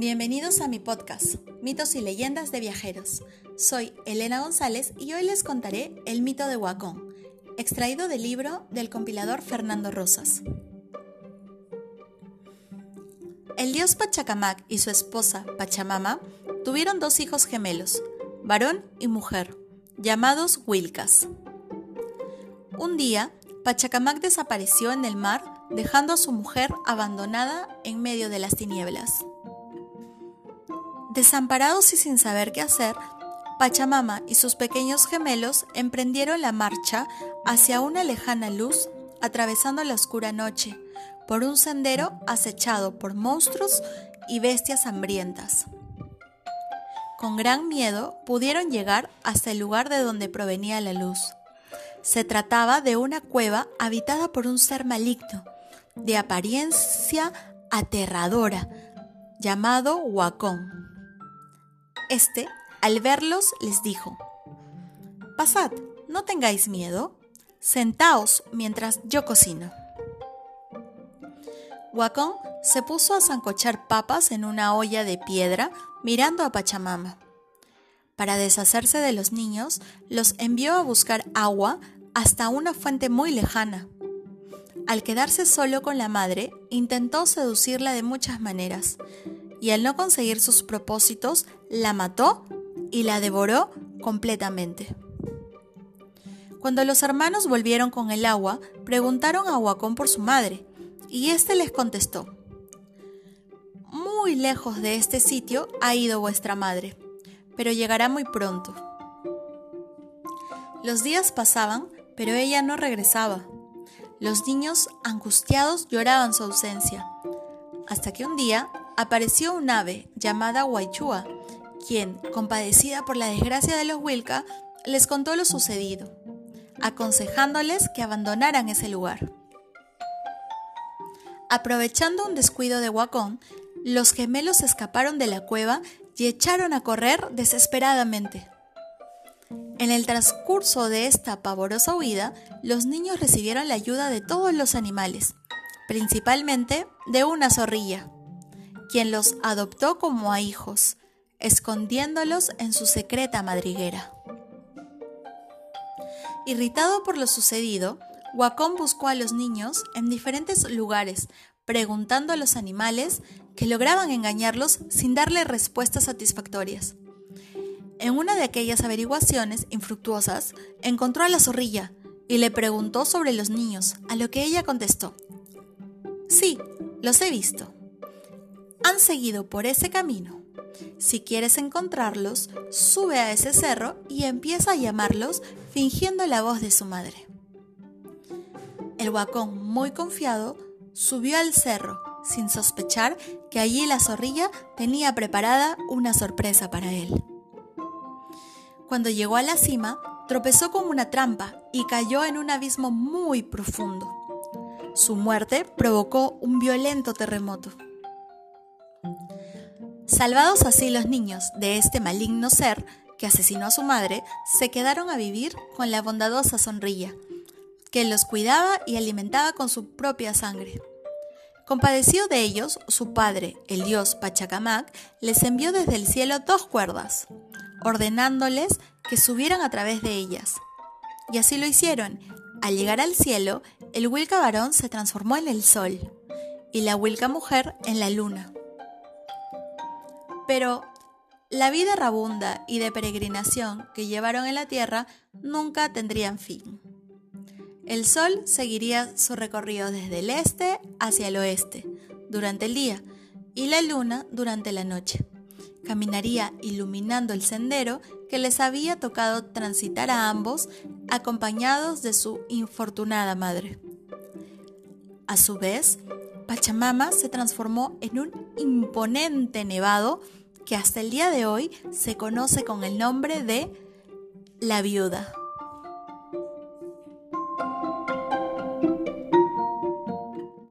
Bienvenidos a mi podcast, Mitos y Leyendas de Viajeros. Soy Elena González y hoy les contaré el mito de Huacón, extraído del libro del compilador Fernando Rosas. El dios Pachacamac y su esposa Pachamama tuvieron dos hijos gemelos, varón y mujer, llamados Wilcas. Un día, Pachacamac desapareció en el mar dejando a su mujer abandonada en medio de las tinieblas. Desamparados y sin saber qué hacer, Pachamama y sus pequeños gemelos emprendieron la marcha hacia una lejana luz, atravesando la oscura noche, por un sendero acechado por monstruos y bestias hambrientas. Con gran miedo pudieron llegar hasta el lugar de donde provenía la luz. Se trataba de una cueva habitada por un ser maligno, de apariencia aterradora, llamado Huacón. Este, al verlos, les dijo, Pasad, no tengáis miedo, sentaos mientras yo cocino. Huacón se puso a zancochar papas en una olla de piedra mirando a Pachamama. Para deshacerse de los niños, los envió a buscar agua hasta una fuente muy lejana. Al quedarse solo con la madre, intentó seducirla de muchas maneras, y al no conseguir sus propósitos, la mató y la devoró completamente. Cuando los hermanos volvieron con el agua, preguntaron a Huacón por su madre, y éste les contestó, Muy lejos de este sitio ha ido vuestra madre, pero llegará muy pronto. Los días pasaban, pero ella no regresaba. Los niños, angustiados, lloraban su ausencia, hasta que un día apareció un ave llamada Huaychua, quien, compadecida por la desgracia de los Wilca, les contó lo sucedido, aconsejándoles que abandonaran ese lugar. Aprovechando un descuido de Huacón, los gemelos escaparon de la cueva y echaron a correr desesperadamente. En el transcurso de esta pavorosa huida, los niños recibieron la ayuda de todos los animales, principalmente de una zorrilla quien los adoptó como a hijos, escondiéndolos en su secreta madriguera. Irritado por lo sucedido, Wacom buscó a los niños en diferentes lugares, preguntando a los animales que lograban engañarlos sin darle respuestas satisfactorias. En una de aquellas averiguaciones infructuosas, encontró a la zorrilla y le preguntó sobre los niños, a lo que ella contestó, Sí, los he visto han seguido por ese camino. Si quieres encontrarlos, sube a ese cerro y empieza a llamarlos fingiendo la voz de su madre. El huacón, muy confiado, subió al cerro, sin sospechar que allí la zorrilla tenía preparada una sorpresa para él. Cuando llegó a la cima, tropezó con una trampa y cayó en un abismo muy profundo. Su muerte provocó un violento terremoto. Salvados así los niños de este maligno ser que asesinó a su madre, se quedaron a vivir con la bondadosa sonrilla, que los cuidaba y alimentaba con su propia sangre. Compadecido de ellos, su padre, el dios Pachacamac, les envió desde el cielo dos cuerdas, ordenándoles que subieran a través de ellas. Y así lo hicieron. Al llegar al cielo, el Wilca varón se transformó en el sol y la Wilca mujer en la luna. Pero la vida rabunda y de peregrinación que llevaron en la tierra nunca tendrían fin. El sol seguiría su recorrido desde el este hacia el oeste durante el día y la luna durante la noche. Caminaría iluminando el sendero que les había tocado transitar a ambos acompañados de su infortunada madre. A su vez, Pachamama se transformó en un imponente nevado que hasta el día de hoy se conoce con el nombre de la viuda.